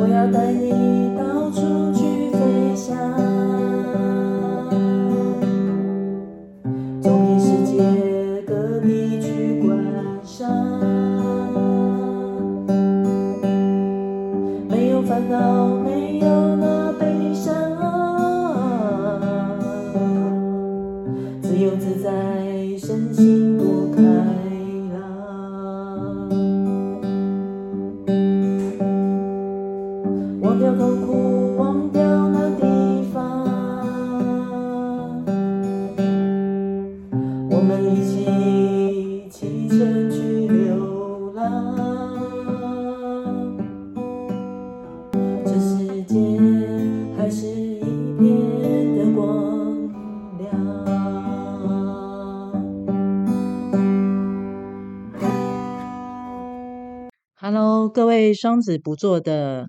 我要带你到处去飞翔。双子不做的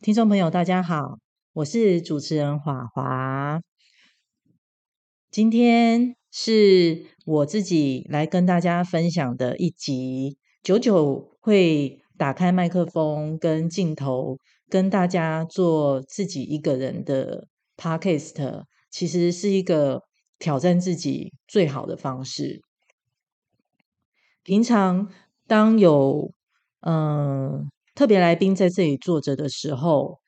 听众朋友，大家好，我是主持人华华。今天是我自己来跟大家分享的一集，久久会打开麦克风跟镜头，跟大家做自己一个人的 podcast，其实是一个挑战自己最好的方式。平常当有嗯，特别来宾在这里坐着的时候，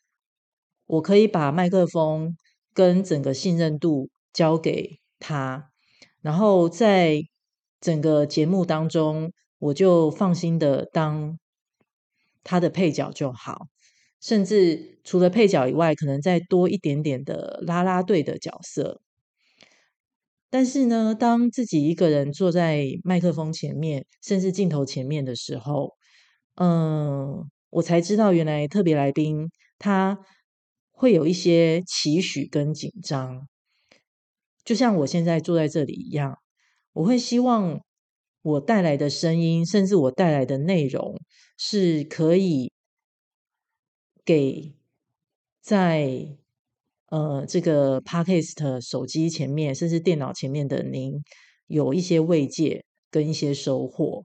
我可以把麦克风跟整个信任度交给他，然后在整个节目当中，我就放心的当他的配角就好，甚至除了配角以外，可能再多一点点的啦啦队的角色。但是呢，当自己一个人坐在麦克风前面，甚至镜头前面的时候，嗯，我才知道原来特别来宾他会有一些期许跟紧张，就像我现在坐在这里一样，我会希望我带来的声音，甚至我带来的内容，是可以给在呃这个 Podcast 手机前面，甚至电脑前面的您有一些慰藉跟一些收获。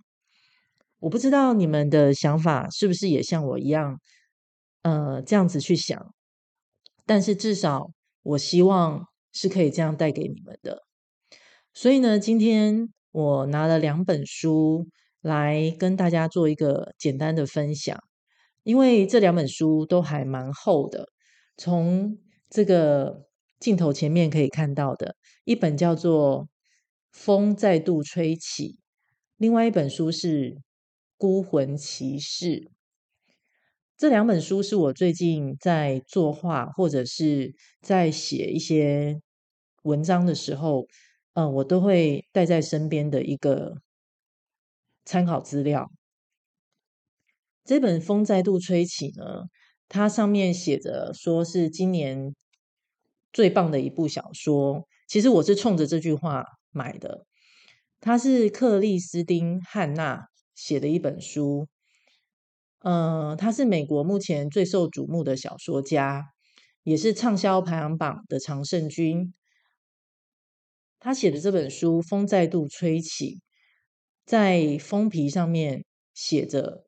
我不知道你们的想法是不是也像我一样，呃，这样子去想。但是至少我希望是可以这样带给你们的。所以呢，今天我拿了两本书来跟大家做一个简单的分享，因为这两本书都还蛮厚的。从这个镜头前面可以看到的，一本叫做《风再度吹起》，另外一本书是。孤魂骑士，这两本书是我最近在作画或者是在写一些文章的时候，嗯、我都会带在身边的一个参考资料。这本《风再度吹起》呢，它上面写着说是今年最棒的一部小说。其实我是冲着这句话买的。它是克里斯汀·汉娜。写的一本书，嗯、他是美国目前最受瞩目的小说家，也是畅销排行榜的常胜军。他写的这本书《风再度吹起》，在封皮上面写着：“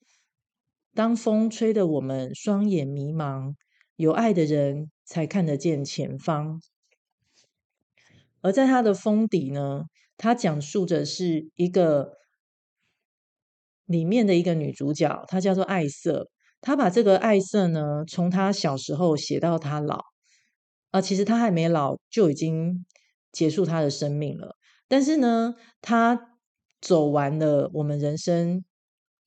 当风吹得我们双眼迷茫，有爱的人才看得见前方。”而在他的封底呢，他讲述的是一个。里面的一个女主角，她叫做艾瑟。她把这个艾瑟呢，从她小时候写到她老啊，其实她还没老就已经结束她的生命了。但是呢，她走完了我们人生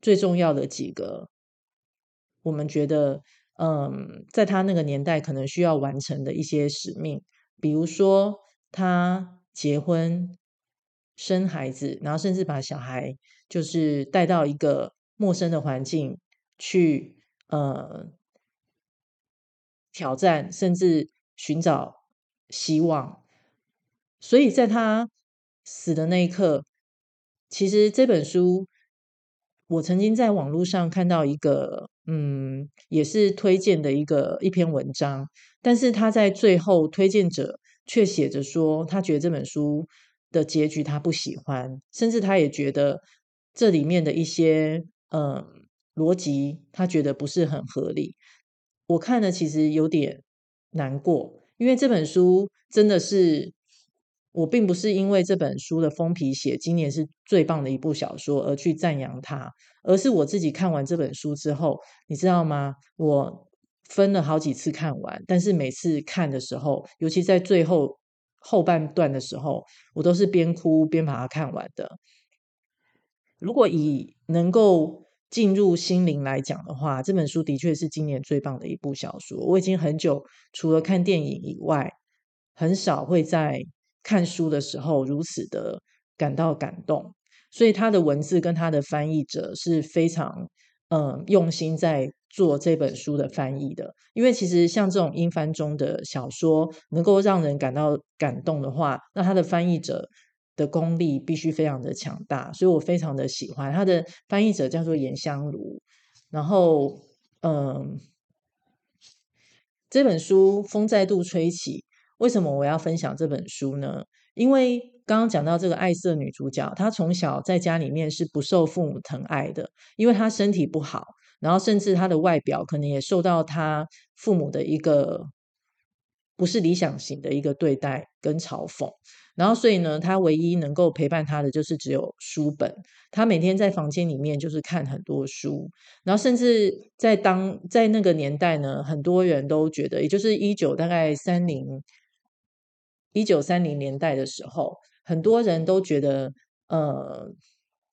最重要的几个，我们觉得，嗯，在她那个年代可能需要完成的一些使命，比如说她结婚。生孩子，然后甚至把小孩就是带到一个陌生的环境去，呃，挑战，甚至寻找希望。所以在他死的那一刻，其实这本书我曾经在网络上看到一个，嗯，也是推荐的一个一篇文章，但是他在最后推荐者却写着说，他觉得这本书。的结局他不喜欢，甚至他也觉得这里面的一些嗯逻辑，他觉得不是很合理。我看了其实有点难过，因为这本书真的是我并不是因为这本书的封皮写今年是最棒的一部小说而去赞扬它，而是我自己看完这本书之后，你知道吗？我分了好几次看完，但是每次看的时候，尤其在最后后半段的时候，我都是边哭边把它看完的。如果以能够进入心灵来讲的话，这本书的确是今年最棒的一部小说。我已经很久除了看电影以外，很少会在看书的时候如此的感到感动。所以他的文字跟他的翻译者是非常嗯用心在做这本书的翻译的。因为其实像这种英翻中的小说，能够让人感到感动的话，那他的翻译者。的功力必须非常的强大，所以我非常的喜欢他的翻译者叫做颜香炉。然后，嗯，这本书风再度吹起，为什么我要分享这本书呢？因为刚刚讲到这个爱色女主角，她从小在家里面是不受父母疼爱的，因为她身体不好，然后甚至他的外表可能也受到他父母的一个不是理想型的一个对待跟嘲讽。然后，所以呢，他唯一能够陪伴他的就是只有书本。他每天在房间里面就是看很多书，然后甚至在当在那个年代呢，很多人都觉得，也就是一九大概三零一九三零年代的时候，很多人都觉得，呃，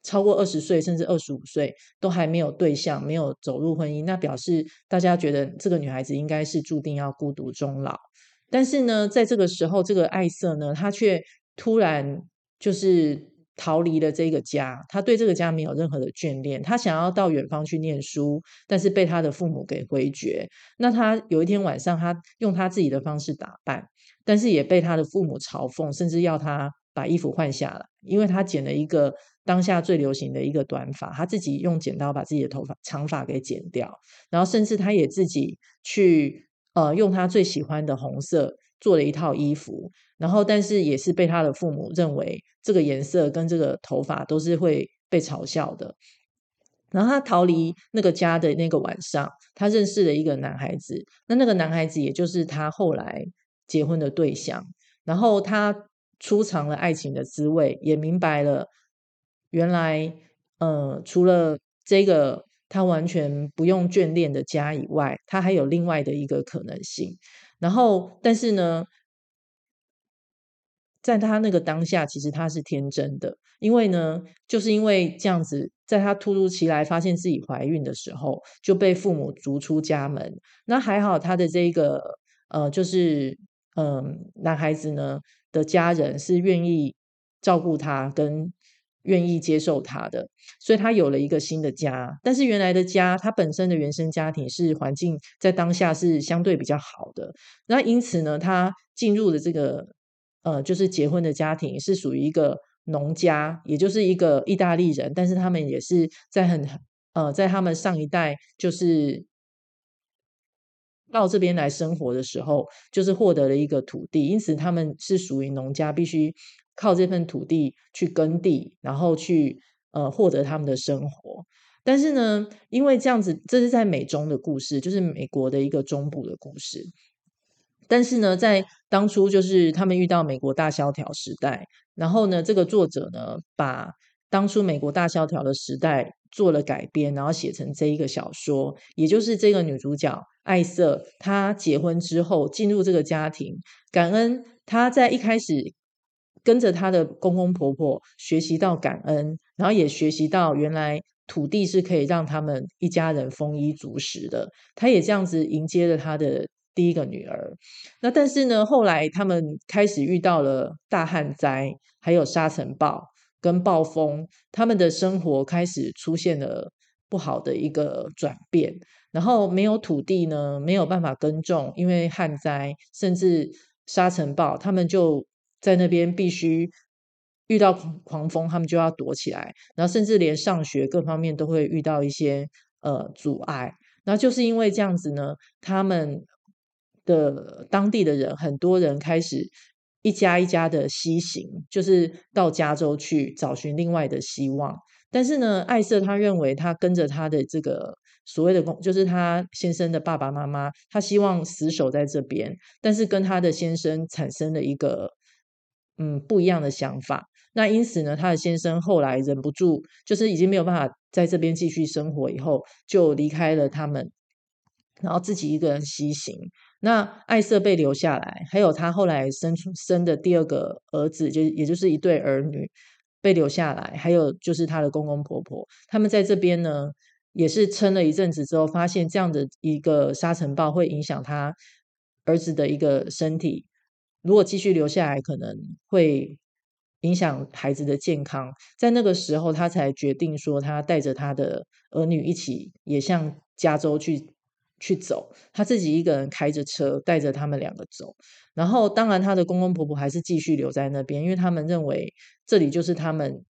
超过二十岁甚至二十五岁都还没有对象，没有走入婚姻，那表示大家觉得这个女孩子应该是注定要孤独终老。但是呢，在这个时候，这个爱色呢，她却突然就是逃离了这个家。她对这个家没有任何的眷恋，她想要到远方去念书，但是被她的父母给回绝。那她有一天晚上，她用她自己的方式打扮，但是也被她的父母嘲讽，甚至要她把衣服换下来，因为他剪了一个当下最流行的一个短发，他自己用剪刀把自己的头发长发给剪掉，然后甚至他也自己去。呃，用他最喜欢的红色做了一套衣服，然后但是也是被他的父母认为这个颜色跟这个头发都是会被嘲笑的。然后他逃离那个家的那个晚上，他认识了一个男孩子，那那个男孩子也就是他后来结婚的对象。然后他初尝了爱情的滋味，也明白了原来，呃，除了这个。他完全不用眷恋的家以外，他还有另外的一个可能性。然后，但是呢，在他那个当下，其实他是天真的，因为呢，就是因为这样子，在他突如其来发现自己怀孕的时候，就被父母逐出家门。那还好，他的这个呃，就是嗯、男孩子呢的家人是愿意照顾他跟。愿意接受他的，所以他有了一个新的家。但是原来的家，他本身的原生家庭是环境在当下是相对比较好的。那因此呢，他进入的这个呃，就是结婚的家庭是属于一个农家，也就是一个意大利人。但是他们也是在很呃，在他们上一代就是到这边来生活的时候，就是获得了一个土地，因此他们是属于农家，必须。靠这份土地去耕地，然后去呃获得他们的生活。但是呢，因为这样子，这是在美中的故事，就是美国的一个中部的故事。但是呢，在当初就是他们遇到美国大萧条时代，然后呢，这个作者呢把当初美国大萧条的时代做了改编，然后写成这一个小说，也就是这个女主角爱色，她结婚之后进入这个家庭，感恩她在一开始。跟着他的公公婆婆学习到感恩，然后也学习到原来土地是可以让他们一家人丰衣足食的。他也这样子迎接了他的第一个女儿。那但是呢，后来他们开始遇到了大旱灾，还有沙尘暴跟暴风，他们的生活开始出现了不好的一个转变。然后没有土地呢，没有办法耕种，因为旱灾甚至沙尘暴，他们就。在那边必须遇到狂风，他们就要躲起来，然后甚至连上学各方面都会遇到一些呃阻碍。然后就是因为这样子呢，他们的当地的人很多人开始一家一家的西行，就是到加州去找寻另外的希望。但是呢，爱瑟他认为他跟着他的这个所谓的公，就是他先生的爸爸妈妈，他希望死守在这边，但是跟他的先生产生了一个嗯不一样的想法。那因此呢，他的先生后来忍不住，就是已经没有办法在这边继续生活，以后就离开了他们，然后自己一个人西行。那艾瑟被留下来，还有他后来生出生的第二个儿子，就也就是一对儿女被留下来，还有就是他的公公婆婆，他们在这边呢，也是撑了一阵子之后，发现这样的一个沙尘暴会影响他儿子的一个身体，如果继续留下来，可能会。影响孩子的健康，在那个时候，他才决定说，他带着他的儿女一起也向加州去去走。他自己一个人开着车，带着他们两个走。然后，当然，他的公公婆婆还是继续留在那边，因为他们认为这里就是他们，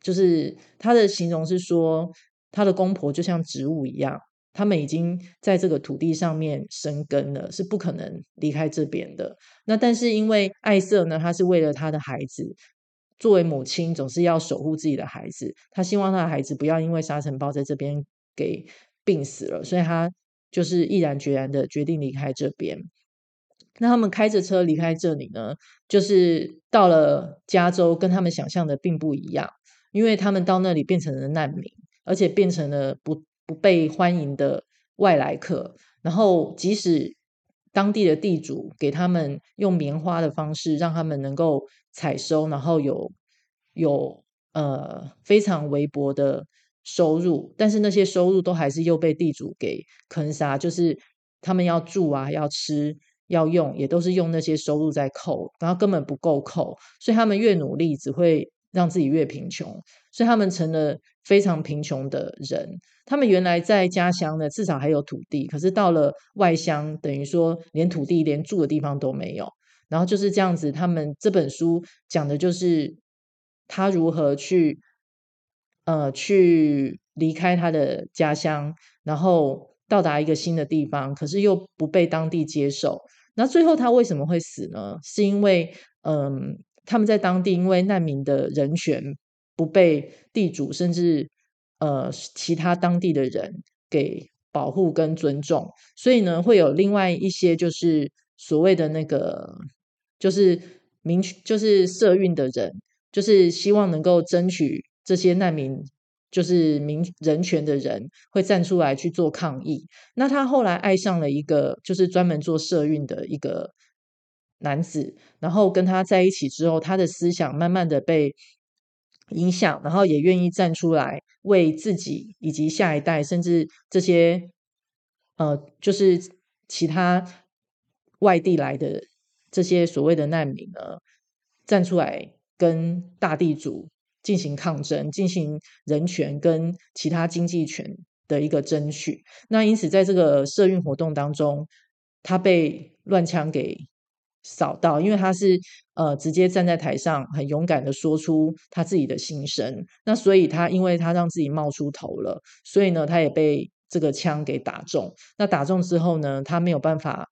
就是他的形容是说，他的公婆就像植物一样。他们已经在这个土地上面生根了，是不可能离开这边的。那但是因为艾瑟呢，他是为了他的孩子，作为母亲总是要守护自己的孩子，他希望他的孩子不要因为沙尘暴在这边给病死了，所以他就是毅然决然的决定离开这边。那他们开着车离开这里呢，就是到了加州，跟他们想象的并不一样，因为他们到那里变成了难民，而且变成了不。不被欢迎的外来客，然后即使当地的地主给他们用棉花的方式让他们能够采收，然后有有呃非常微薄的收入，但是那些收入都还是又被地主给坑杀，就是他们要住啊、要吃、要用，也都是用那些收入在扣，然后根本不够扣，所以他们越努力只会让自己越贫穷，所以他们成了非常贫穷的人。他们原来在家乡呢，至少还有土地，可是到了外乡，等于说连土地、连住的地方都没有。然后就是这样子，他们这本书讲的就是他如何去，呃，去离开他的家乡，然后到达一个新的地方，可是又不被当地接受。那最后他为什么会死呢？是因为，嗯。他们在当地因为难民的人权不被地主甚至呃其他当地的人给保护跟尊重，所以呢会有另外一些就是所谓的那个就是民就是社运的人，就是希望能够争取这些难民就是民人权的人会站出来去做抗议。那他后来爱上了一个就是专门做社运的一个。男子，然后跟他在一起之后，他的思想慢慢的被影响，然后也愿意站出来为自己以及下一代，甚至这些呃，就是其他外地来的这些所谓的难民呢，站出来跟大地主进行抗争，进行人权跟其他经济权的一个争取。那因此，在这个社运活动当中，他被乱枪给。扫到，因为他是呃直接站在台上，很勇敢的说出他自己的心声。那所以他因为他让自己冒出头了，所以呢，他也被这个枪给打中。那打中之后呢，他没有办法。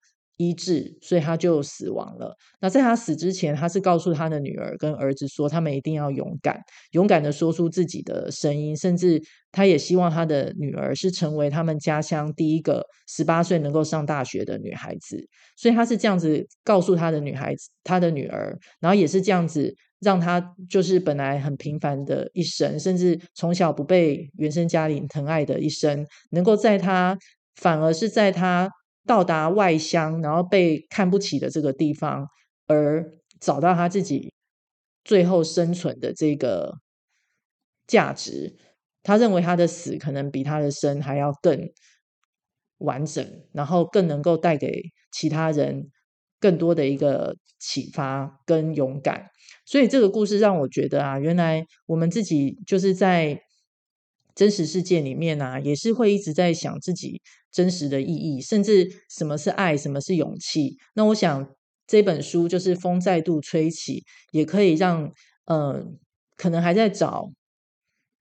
医治，所以他就死亡了。那在他死之前，他是告诉他的女儿跟儿子说，他们一定要勇敢，勇敢的说出自己的声音。甚至他也希望他的女儿是成为他们家乡第一个十八岁能够上大学的女孩子。所以他是这样子告诉他的女孩子，他的女儿，然后也是这样子让他就是本来很平凡的一生，甚至从小不被原生家庭疼爱的一生，能够在他反而是在他。到达外乡，然后被看不起的这个地方，而找到他自己最后生存的这个价值。他认为他的死可能比他的生还要更完整，然后更能够带给其他人更多的一个启发跟勇敢。所以这个故事让我觉得啊，原来我们自己就是在。真实世界里面啊，也是会一直在想自己真实的意义，甚至什么是爱，什么是勇气。那我想这本书就是风再度吹起，也可以让呃，可能还在找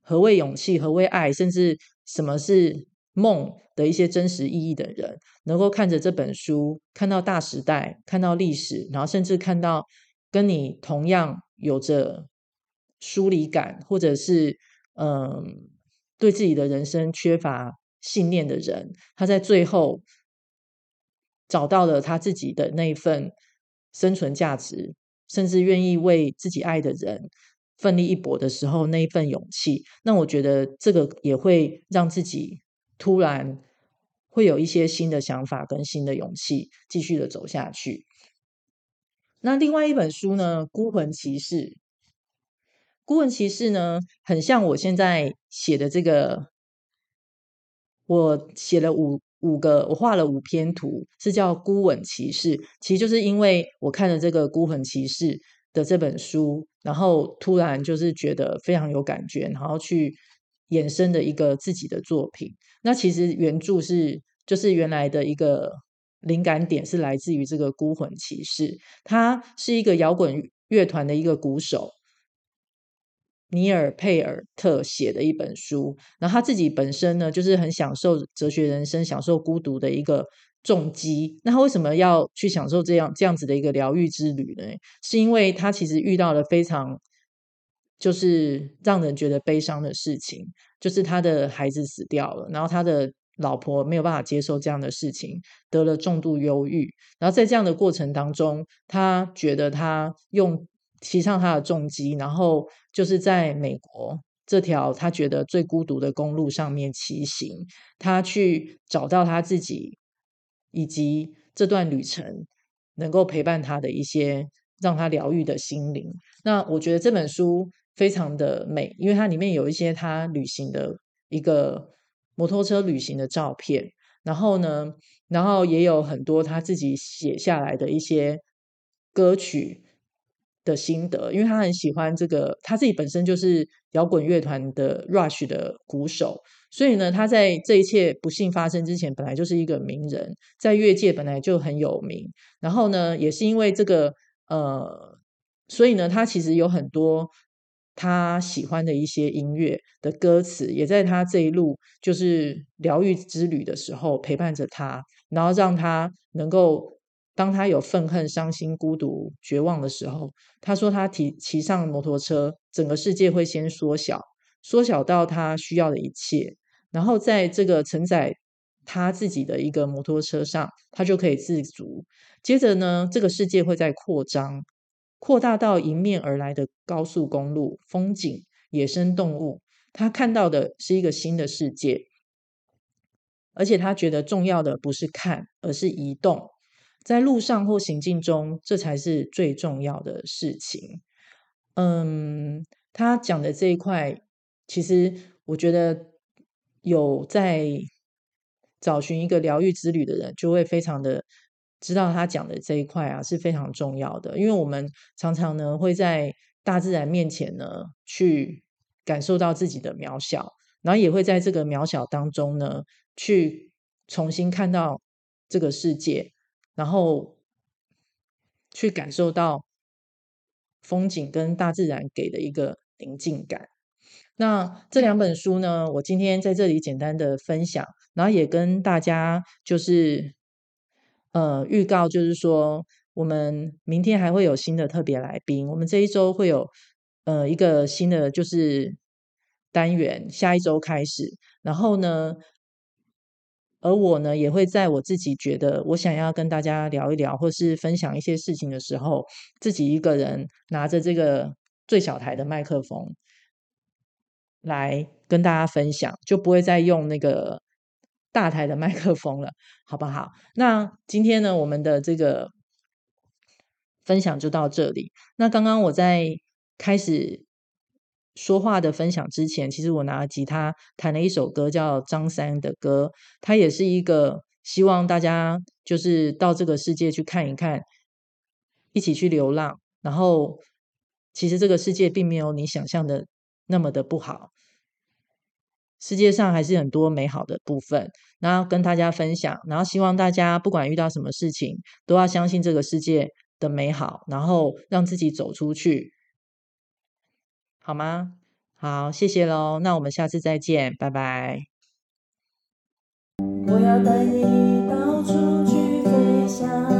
何谓勇气、何谓爱，甚至什么是梦的一些真实意义的人，能够看着这本书，看到大时代，看到历史，然后甚至看到跟你同样有着疏离感，或者是嗯。对自己的人生缺乏信念的人，他在最后找到了他自己的那一份生存价值，甚至愿意为自己爱的人奋力一搏的时候，那一份勇气，那我觉得这个也会让自己突然会有一些新的想法跟新的勇气，继续的走下去。那另外一本书呢，《孤魂骑士》。《孤魂骑士》呢，很像我现在写的这个，我写了五五个，我画了五篇图，是叫《孤魂骑士》。其实就是因为我看了这个《孤魂骑士》的这本书，然后突然就是觉得非常有感觉，然后去衍生的一个自己的作品。那其实原著是就是原来的一个。灵感点是来自于这个孤魂骑士，他是一个摇滚乐团的一个鼓手，尼尔佩尔特写的一本书。然后他自己本身呢，就是很享受哲学人生、享受孤独的一个重击。那他为什么要去享受这样这样子的一个疗愈之旅呢？是因为他其实遇到了非常就是让人觉得悲伤的事情，就是他的孩子死掉了，然后他的。老婆没有办法接受这样的事情，得了重度忧郁。然后在这样的过程当中，他觉得他用骑上他的重机，然后就是在美国这条他觉得最孤独的公路上面骑行，他去找到他自己，以及这段旅程能够陪伴他的一些让他疗愈的心灵。那我觉得这本书非常的美，因为它里面有一些他旅行的一个。摩托车旅行的照片，然后呢，然后也有很多他自己写下来的一些歌曲的心得，因为他很喜欢这个，他自己本身就是摇滚乐团的 Rush 的鼓手，所以呢，他在这一切不幸发生之前，本来就是一个名人，在乐界本来就很有名。然后呢，也是因为这个，呃，所以呢，他其实有很多。他喜欢的一些音乐的歌词，也在他这一路就是疗愈之旅的时候陪伴着他，然后让他能够，当他有愤恨、伤心、孤独、绝望的时候，他说他骑骑上摩托车，整个世界会先缩小，缩小到他需要的一切，然后在这个承载他自己的一个摩托车上，他就可以自足。接着呢，这个世界会再扩张。扩大到迎面而来的高速公路、风景、野生动物，他看到的是一个新的世界，而且他觉得重要的不是看，而是移动，在路上或行进中，这才是最重要的事情。嗯，他讲的这一块，其实我觉得有在找寻一个疗愈之旅的人，就会非常的。知道他讲的这一块啊是非常重要的，因为我们常常呢会在大自然面前呢去感受到自己的渺小，然后也会在这个渺小当中呢去重新看到这个世界，然后去感受到风景跟大自然给的一个宁静感。那这两本书呢，我今天在这里简单的分享，然后也跟大家就是。呃，预告就是说，我们明天还会有新的特别来宾。我们这一周会有呃一个新的就是单元，下一周开始。然后呢，而我呢也会在我自己觉得我想要跟大家聊一聊，或是分享一些事情的时候，自己一个人拿着这个最小台的麦克风来跟大家分享，就不会再用那个。大台的麦克风了，好不好？那今天呢，我们的这个分享就到这里。那刚刚我在开始说话的分享之前，其实我拿吉他弹了一首歌，叫张三的歌。它也是一个希望大家就是到这个世界去看一看，一起去流浪。然后，其实这个世界并没有你想象的那么的不好。世界上还是很多美好的部分，然后跟大家分享，然后希望大家不管遇到什么事情，都要相信这个世界的美好，然后让自己走出去，好吗？好谢谢喽那我们下次再见拜拜。我要带你到处去飞翔